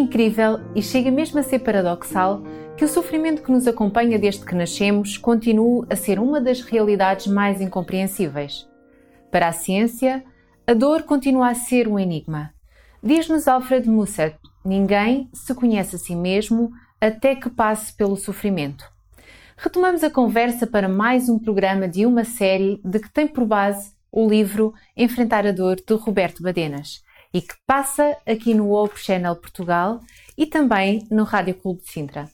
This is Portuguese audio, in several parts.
incrível e chega mesmo a ser paradoxal que o sofrimento que nos acompanha desde que nascemos continue a ser uma das realidades mais incompreensíveis. Para a ciência, a dor continua a ser um enigma. Diz-nos Alfred Musset: ninguém se conhece a si mesmo até que passe pelo sofrimento. Retomamos a conversa para mais um programa de uma série de que tem por base o livro Enfrentar a Dor de Roberto Badenas e que passa aqui no Hope Channel Portugal e também no Rádio Clube de Sintra.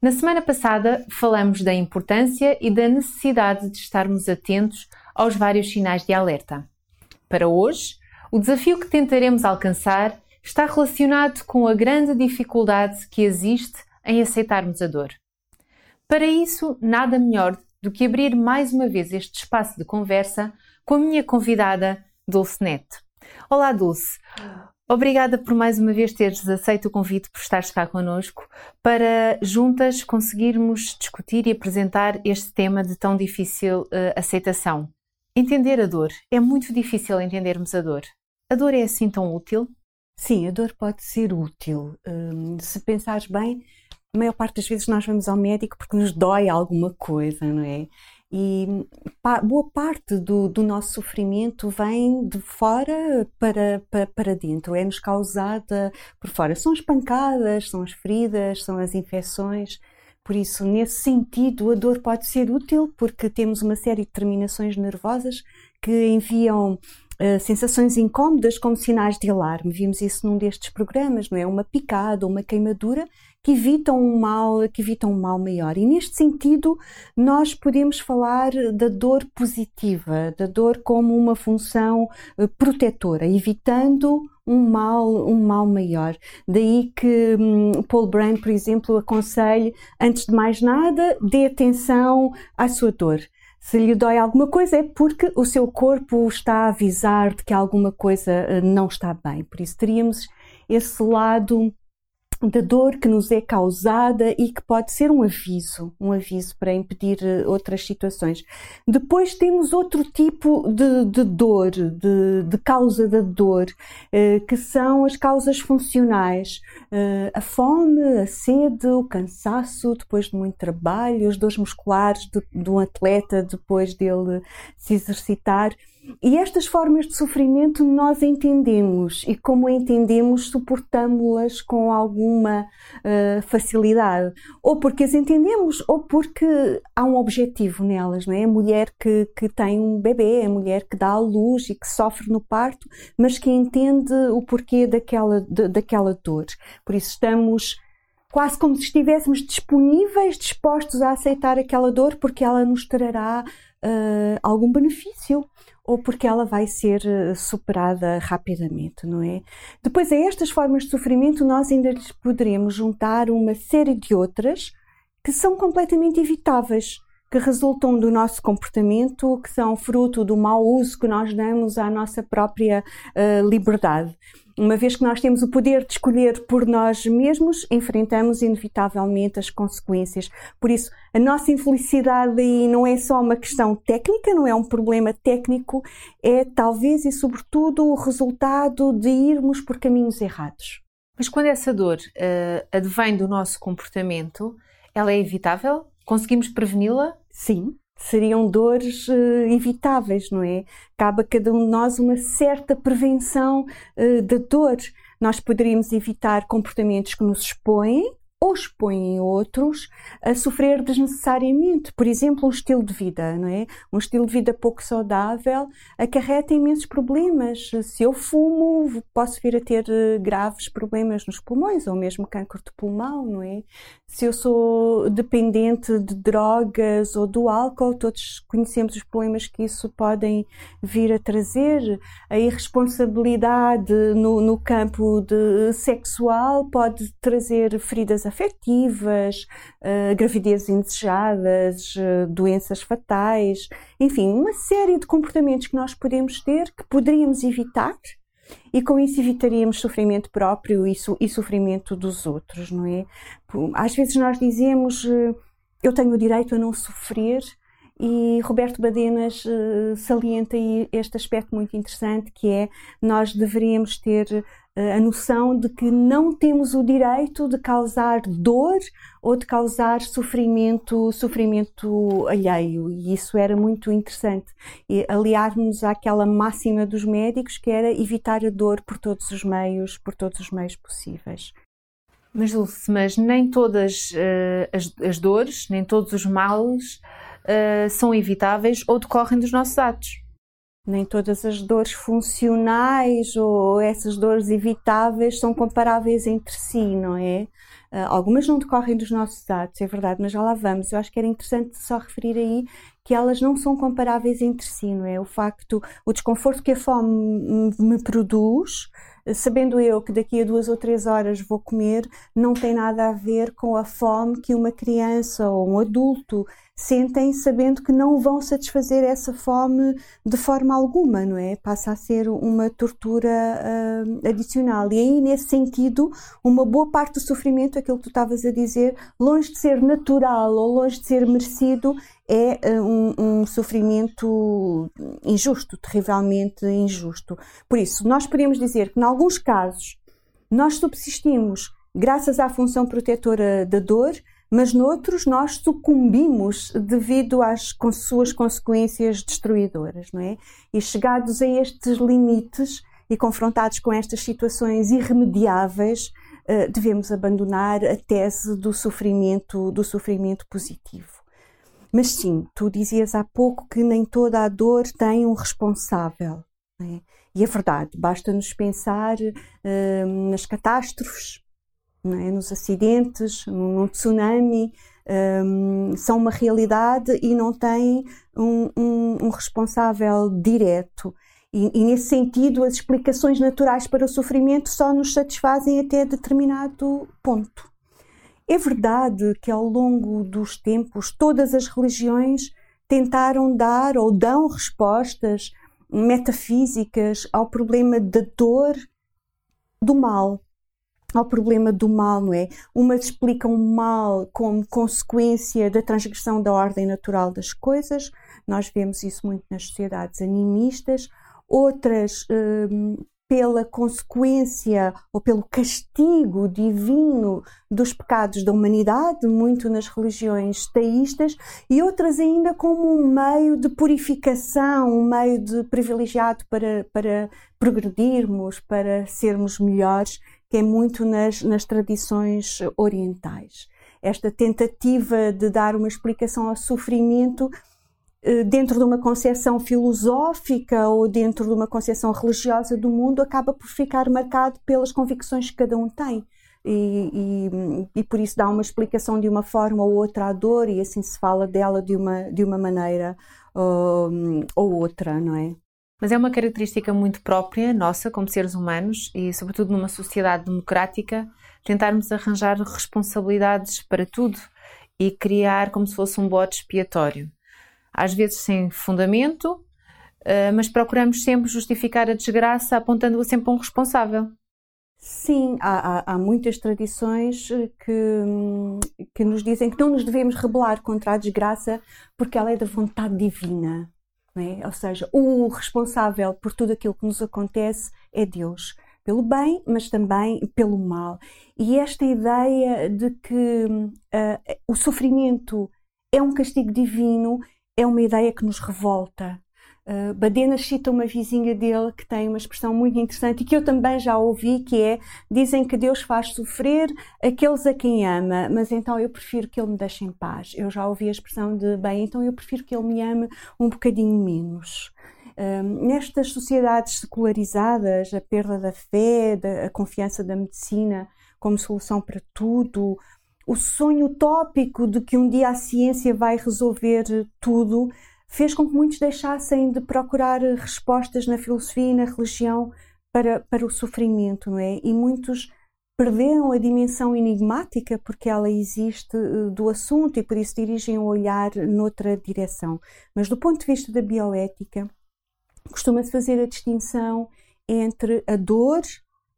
Na semana passada falamos da importância e da necessidade de estarmos atentos aos vários sinais de alerta. Para hoje, o desafio que tentaremos alcançar está relacionado com a grande dificuldade que existe em aceitarmos a dor. Para isso, nada melhor do que abrir mais uma vez este espaço de conversa com a minha convidada, Dulce Neto. Olá, Dulce. Obrigada por mais uma vez teres aceito o convite por estares cá connosco para juntas conseguirmos discutir e apresentar este tema de tão difícil uh, aceitação. Entender a dor. É muito difícil entendermos a dor. A dor é assim tão útil? Sim, a dor pode ser útil. Hum, se pensares bem, a maior parte das vezes nós vamos ao médico porque nos dói alguma coisa, não é? E boa parte do, do, nosso sofrimento vem de fora para, para, para dentro, é-nos causada por fora. São as pancadas, são as feridas, são as infecções. Por isso, nesse sentido, a dor pode ser útil porque temos uma série de terminações nervosas que enviam uh, sensações incómodas como sinais de alarme. Vimos isso num destes programas, não é? Uma picada, uma queimadura que evitam um mal, que evitam um mal maior. E neste sentido, nós podemos falar da dor positiva, da dor como uma função uh, protetora, evitando um mal, um mal maior. Daí que hum, Paul Brain, por exemplo, aconselha, antes de mais nada, dê atenção à sua dor. Se lhe dói alguma coisa é porque o seu corpo está a avisar de que alguma coisa uh, não está bem. Por isso teríamos esse lado da dor que nos é causada e que pode ser um aviso, um aviso para impedir eh, outras situações. Depois temos outro tipo de, de dor, de, de, causa da dor, eh, que são as causas funcionais. Eh, a fome, a sede, o cansaço depois de muito trabalho, as dores musculares de, de um atleta depois dele se exercitar. E estas formas de sofrimento nós entendemos e, como entendemos, suportamos-las com alguma uh, facilidade. Ou porque as entendemos, ou porque há um objetivo nelas, não é? A mulher que, que tem um bebê, a mulher que dá à luz e que sofre no parto, mas que entende o porquê daquela, de, daquela dor. Por isso estamos quase como se estivéssemos disponíveis, dispostos a aceitar aquela dor, porque ela nos trará uh, algum benefício ou porque ela vai ser eh, superada rapidamente, não é? Depois, a estas formas de sofrimento, nós ainda lhes poderemos juntar uma série de outras que são completamente evitáveis, que resultam do nosso comportamento, que são fruto do mau uso que nós damos à nossa própria uh, liberdade. Uma vez que nós temos o poder de escolher por nós mesmos, enfrentamos inevitavelmente as consequências. Por isso, a nossa infelicidade aí não é só uma questão técnica, não é um problema técnico, é talvez e sobretudo o resultado de irmos por caminhos errados. Mas quando essa dor uh, advém do nosso comportamento, ela é evitável? Conseguimos preveni-la? Sim, seriam dores uh, evitáveis, não é? Cabe a cada um de nós uma certa prevenção uh, da dor. Nós poderíamos evitar comportamentos que nos expõem ou expõem outros a sofrer desnecessariamente. Por exemplo, um estilo de vida, não é? Um estilo de vida pouco saudável acarreta imensos problemas. Se eu fumo, posso vir a ter eh, graves problemas nos pulmões ou mesmo câncer de pulmão, não é? Se eu sou dependente de drogas ou do álcool, todos conhecemos os problemas que isso podem vir a trazer. A irresponsabilidade no, no campo de sexual pode trazer feridas afetivas, uh, gravidezes indesejadas, uh, doenças fatais, enfim, uma série de comportamentos que nós podemos ter que poderíamos evitar e com isso evitaríamos sofrimento próprio e, so, e sofrimento dos outros, não é? Às vezes nós dizemos uh, eu tenho o direito a não sofrer e Roberto Badenas uh, salienta este aspecto muito interessante que é nós deveríamos ter a noção de que não temos o direito de causar dor ou de causar sofrimento, sofrimento alheio e isso era muito interessante e aliarmos àquela máxima dos médicos que era evitar a dor por todos os meios, por todos os meios possíveis. Mas Dulce, mas nem todas uh, as, as dores, nem todos os males uh, são evitáveis ou decorrem dos nossos atos. Nem todas as dores funcionais ou essas dores evitáveis são comparáveis entre si, não é? Uh, algumas não decorrem dos nossos atos, é verdade, mas já lá vamos. Eu acho que era interessante só referir aí que elas não são comparáveis entre si, não é? O facto, o desconforto que a fome me produz, sabendo eu que daqui a duas ou três horas vou comer, não tem nada a ver com a fome que uma criança ou um adulto sentem sabendo que não vão satisfazer essa fome de forma alguma, não é? Passa a ser uma tortura uh, adicional. E aí, nesse sentido, uma boa parte do sofrimento, aquilo que tu estavas a dizer, longe de ser natural ou longe de ser merecido, é uh, um, um, sofrimento injusto, terrivelmente injusto. Por isso, nós podemos dizer que, em alguns casos, nós subsistimos graças à função protetora da dor, mas noutros nós sucumbimos devido às suas consequências destruidoras, não é? E chegados a estes limites e confrontados com estas situações irremediáveis, eh, devemos abandonar a tese do sofrimento, do sofrimento positivo. Mas sim, tu dizias há pouco que nem toda a dor tem um responsável. É? E é verdade, basta-nos pensar uh, nas catástrofes é? nos acidentes, num tsunami, um, são uma realidade e não têm um, um, um responsável direto. E, e, nesse sentido, as explicações naturais para o sofrimento só nos satisfazem até determinado ponto. É verdade que ao longo dos tempos todas as religiões tentaram dar ou dão respostas metafísicas ao problema da dor do mal ao problema do mal, não é? Umas explicam o mal como consequência da transgressão da ordem natural das coisas, nós vemos isso muito nas sociedades animistas, outras hum, pela consequência ou pelo castigo divino dos pecados da humanidade, muito nas religiões teístas, e outras ainda como um meio de purificação, um meio de privilegiado para, para progredirmos, para sermos melhores que é muito nas, nas tradições orientais. Esta tentativa de dar uma explicação ao sofrimento eh, dentro de uma concepção filosófica ou dentro de uma concepção religiosa do mundo acaba por ficar marcado pelas convicções que cada um tem. E, e, e, por isso dá uma explicação de uma forma ou outra à dor e assim se fala dela de uma, de uma maneira ou, ou outra, não é? Mas é uma característica muito própria nossa como seres humanos e, sobretudo, numa sociedade democrática, tentarmos arranjar responsabilidades para tudo e criar como se fosse um bode expiatório. Às vezes sem fundamento, eh, mas procuramos sempre justificar a desgraça apontando-a sempre a um responsável. Sim, há, há, há, muitas tradições eh, que, que nos dizem que não nos devemos rebelar contra a desgraça porque ela é da vontade divina. É? Ou seja, o responsável por tudo aquilo que nos acontece é Deus, pelo bem, mas também pelo mal. E esta ideia de que uh, o sofrimento é um castigo divino é uma ideia que nos revolta. Uh, Badenas cita uma vizinha dele que tem uma expressão muito interessante e que eu também já ouvi, que é dizem que Deus faz sofrer aqueles a quem ama, mas então eu prefiro que Ele me deixe em paz. Eu já ouvi a expressão de bem, então eu prefiro que Ele me ame um bocadinho menos. Uh, nestas sociedades secularizadas, a perda da fé, da, a confiança da medicina como solução para tudo, o sonho utópico de que um dia a ciência vai resolver tudo, fez com que muitos deixassem de procurar respostas na filosofia e na religião para, para o sofrimento, não é? E muitos perderam a dimensão enigmática, porque ela existe, eh, do assunto e por isso dirigem o olhar noutra direção. Mas do ponto de vista da bioética, costuma-se fazer a distinção entre a dor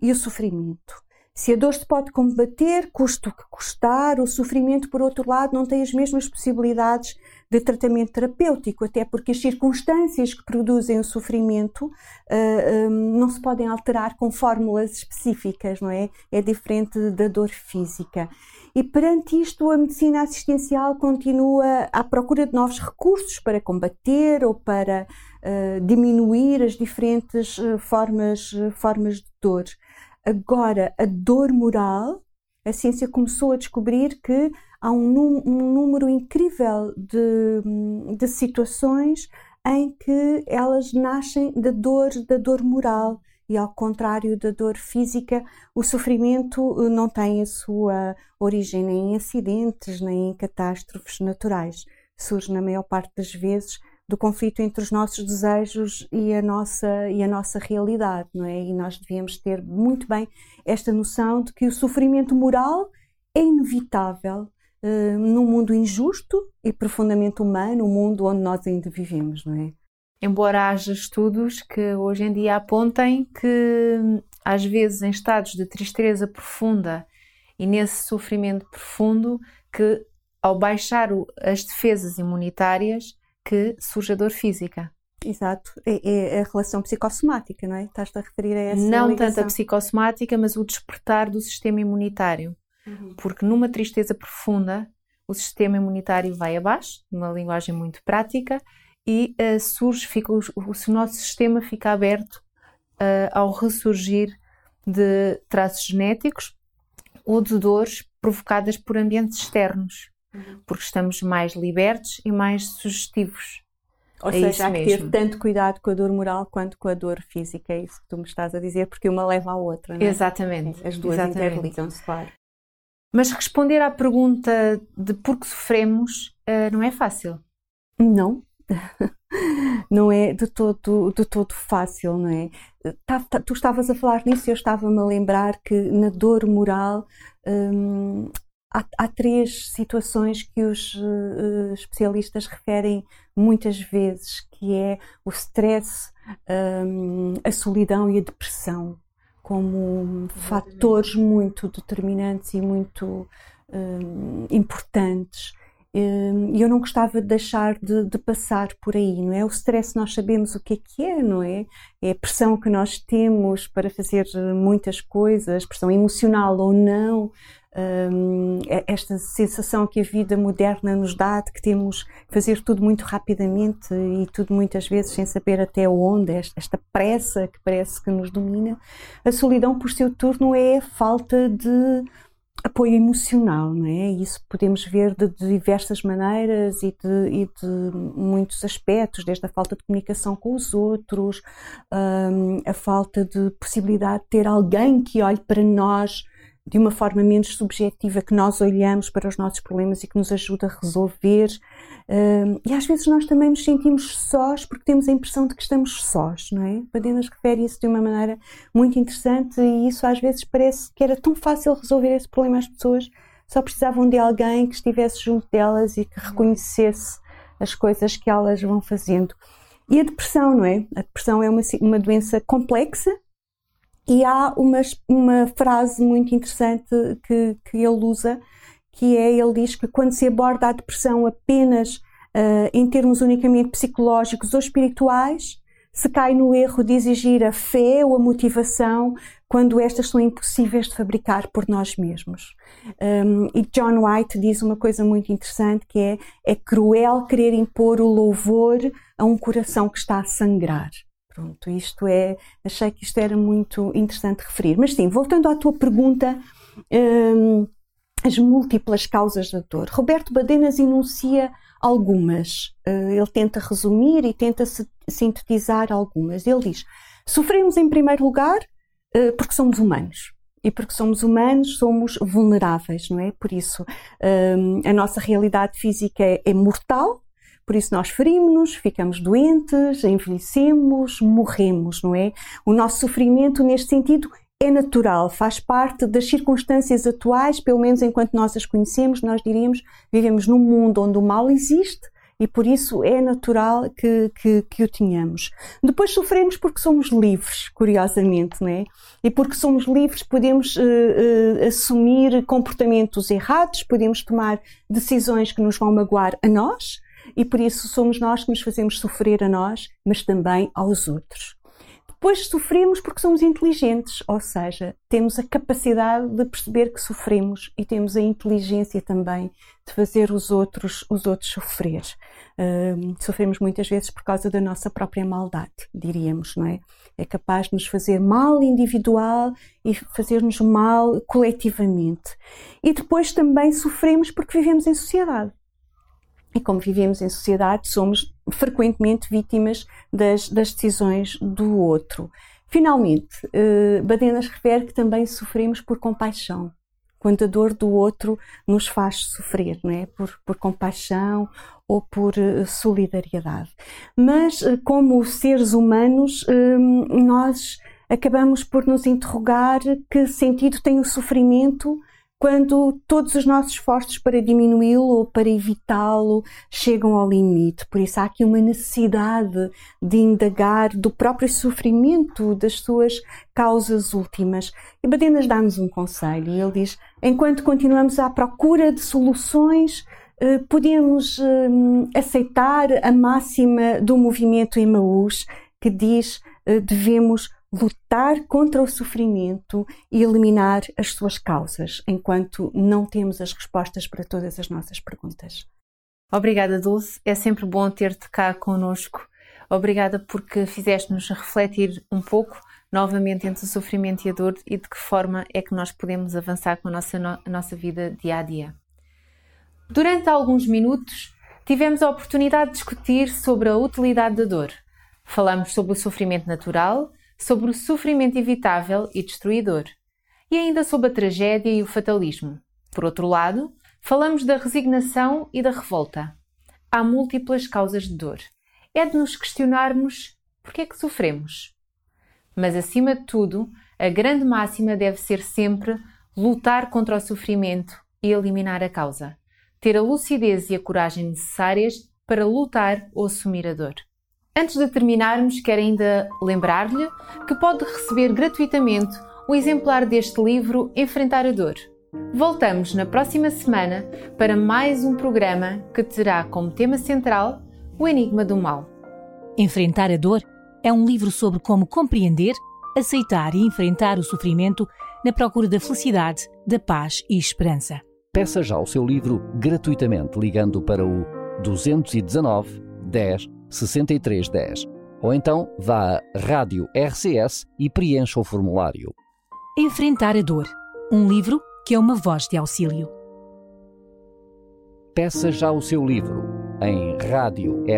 e o sofrimento. Se a dor se pode combater, custa o que custar, o sofrimento, por outro lado, não tem as mesmas possibilidades de tratamento terapêutico, até porque as circunstâncias que produzem o sofrimento uh, um, não se podem alterar com fórmulas específicas, não é? É diferente da dor física. E perante isto, a medicina assistencial continua à procura de novos recursos para combater ou para uh, diminuir as diferentes formas, formas de dor. Agora, a dor moral, a ciência começou a descobrir que há um, um número incrível de, de situações em que elas nascem da dor, da dor moral e ao contrário da dor física, o sofrimento eh, não tem a sua origem nem em acidentes, nem em catástrofes naturais. Surge na maior parte das vezes do conflito entre os nossos desejos e a nossa e a nossa realidade, não é? E nós devíamos ter muito bem esta noção de que o sofrimento moral é inevitável uh, num mundo injusto e profundamente humano, o mundo onde nós ainda vivemos, não é? embora haja estudos que hoje em dia apontem que, às vezes, em estados de tristeza profunda e nesse sofrimento profundo, que ao baixar as defesas imunitárias, que surge a dor física. Exato, é, é, a relação psicossomática, não é? Estás-te a referir a essa Não ligação. tanto a psicossomática, mas o despertar do sistema imunitário. Uhum. Porque numa tristeza profunda, o sistema imunitário vai abaixo, numa linguagem muito prática, e uh, surge, fica, o, o, nosso sistema fica aberto uh, ao ressurgir de traços genéticos ou de dores provocadas por ambientes externos, uhum. porque estamos mais libertos e mais sugestivos. Ou é seja, há que ter tanto cuidado com a dor moral quanto com a dor física, é isso que tu me estás a dizer, porque uma leva à outra, não é? Exatamente. As duas interligam-se, claro. Mas responder à pergunta de por que sofremos uh, não é fácil. Não, não é de todo, de todo fácil, não é? Tá, tá, tu estavas a falar nisso e eu estava-me a lembrar que na dor moral hum, há, há, três situações que os uh, especialistas referem muitas vezes, que é o stress, hum, a solidão e a depressão, como fatores muito determinantes e muito hum, importantes Hum, e eu não gostava de deixar de, de, passar por aí, não é? O stress nós sabemos o que é que é, não é? É a pressão que nós temos para fazer muitas coisas, pressão emocional ou não, um, é esta sensação que a vida moderna nos dá de que temos que fazer tudo muito rapidamente e tudo muitas vezes sem saber até onde, esta, pressa que parece que nos domina. A solidão, por seu turno, é a falta de apoio emocional, não é? Isso podemos ver de, de diversas maneiras e de, e de, muitos aspectos, desde a falta de comunicação com os outros, um, a falta de possibilidade de ter alguém que olhe para nós de uma forma menos subjetiva, que nós olhamos para os nossos problemas e que nos ajuda a resolver. Um, e às vezes nós também nos sentimos sós porque temos a impressão de que estamos sós, não é? Badenas refere isso de uma maneira muito interessante e isso às vezes parece que era tão fácil resolver esse problema. As pessoas só precisavam de alguém que estivesse junto delas e que reconhecesse as coisas que elas vão fazendo. E a depressão, não é? A depressão é uma, uma doença complexa e há uma, uma frase muito interessante que, que ele usa que é, ele diz que quando se aborda a depressão apenas uh, em termos unicamente psicológicos ou espirituais, se cai no erro de exigir a fé ou a motivação quando estas são impossíveis de fabricar por nós mesmos. Um, e John White diz uma coisa muito interessante que é é cruel querer impor o louvor a um coração que está a sangrar. Pronto, isto é, achei que isto era muito interessante referir. Mas sim, voltando à tua pergunta, um, as múltiplas causas da dor. Roberto Badenas enuncia algumas. Uh, ele tenta resumir e tenta sintetizar algumas. Ele diz: sofremos em primeiro lugar uh, porque somos humanos. E porque somos humanos, somos vulneráveis, não é? Por isso, um, a nossa realidade física é, é mortal, por isso nós ferimos-nos, ficamos doentes, envelhecemos, morremos, não é? O nosso sofrimento, neste sentido, é natural, faz parte das circunstâncias atuais, pelo menos enquanto nós as conhecemos, nós diríamos, vivemos num mundo onde o mal existe e por isso é natural que, que, que o tenhamos. Depois sofremos porque somos livres, curiosamente, não é? E porque somos livres podemos uh, uh, assumir comportamentos errados, podemos tomar decisões que nos vão magoar a nós, e por isso somos nós que nos fazemos sofrer a nós, mas também aos outros. Depois sofremos porque somos inteligentes, ou seja, temos a capacidade de perceber que sofremos e temos a inteligência também de fazer os outros, os outros sofrer. Uh, sofremos muitas vezes por causa da nossa própria maldade, diríamos, não é? É capaz de nos fazer mal individual e fazer-nos mal coletivamente. E depois também sofremos porque vivemos em sociedade. E como vivemos em sociedade, somos frequentemente vítimas das, das decisões do outro. Finalmente, uh, Badenas refere que também sofremos por compaixão, quando a dor do outro nos faz sofrer, não é? Por, por compaixão ou por uh, solidariedade. Mas, uh, como seres humanos, nós acabamos por nos interrogar que sentido tem o sofrimento quando todos os nossos esforços para diminuí-lo ou para evitá-lo chegam ao limite. Por isso há aqui uma necessidade de indagar do próprio sofrimento, das suas causas últimas. E Badenas dá-nos um conselho. Ele diz: enquanto continuamos à procura de soluções, eh, podemos eh, aceitar a máxima do movimento Emaús que diz eh, devemos lutar contra o sofrimento e eliminar as suas causas, enquanto não temos as respostas para todas as nossas perguntas. Obrigada, Dulce. É sempre bom ter-te cá conosco. Obrigada porque fizeste-nos refletir um pouco novamente entre o sofrimento e a dor e de que forma é que nós podemos avançar com a nossa, a nossa vida dia a dia. Durante alguns minutos, tivemos a oportunidade de discutir sobre a utilidade da dor. Falamos sobre o sofrimento natural, sobre o sofrimento evitável e destruidor, e ainda sobre a tragédia e o fatalismo. Por outro lado, falamos da resignação e da revolta. Há múltiplas causas de dor. É de nos questionarmos por que é que sofremos. Mas, acima de tudo, a grande máxima deve ser sempre lutar contra o sofrimento e eliminar a causa. Ter a lucidez e a coragem necessárias para lutar ou assumir a dor. Antes de terminarmos, quero ainda lembrar-lhe que pode receber gratuitamente o exemplar deste livro Enfrentar a Dor. Voltamos na próxima semana para mais um programa que terá como tema central o Enigma do Mal. Enfrentar a Dor é um livro sobre como compreender, aceitar e enfrentar o sofrimento na procura da felicidade, da paz e esperança. Peça já o seu livro gratuitamente ligando para o 219 10 6310. Ou então vá à Rádio RCS e preencha o formulário. Enfrentar a Dor. Um livro que é uma voz de auxílio. Peça já o seu livro em radiorcs.pt.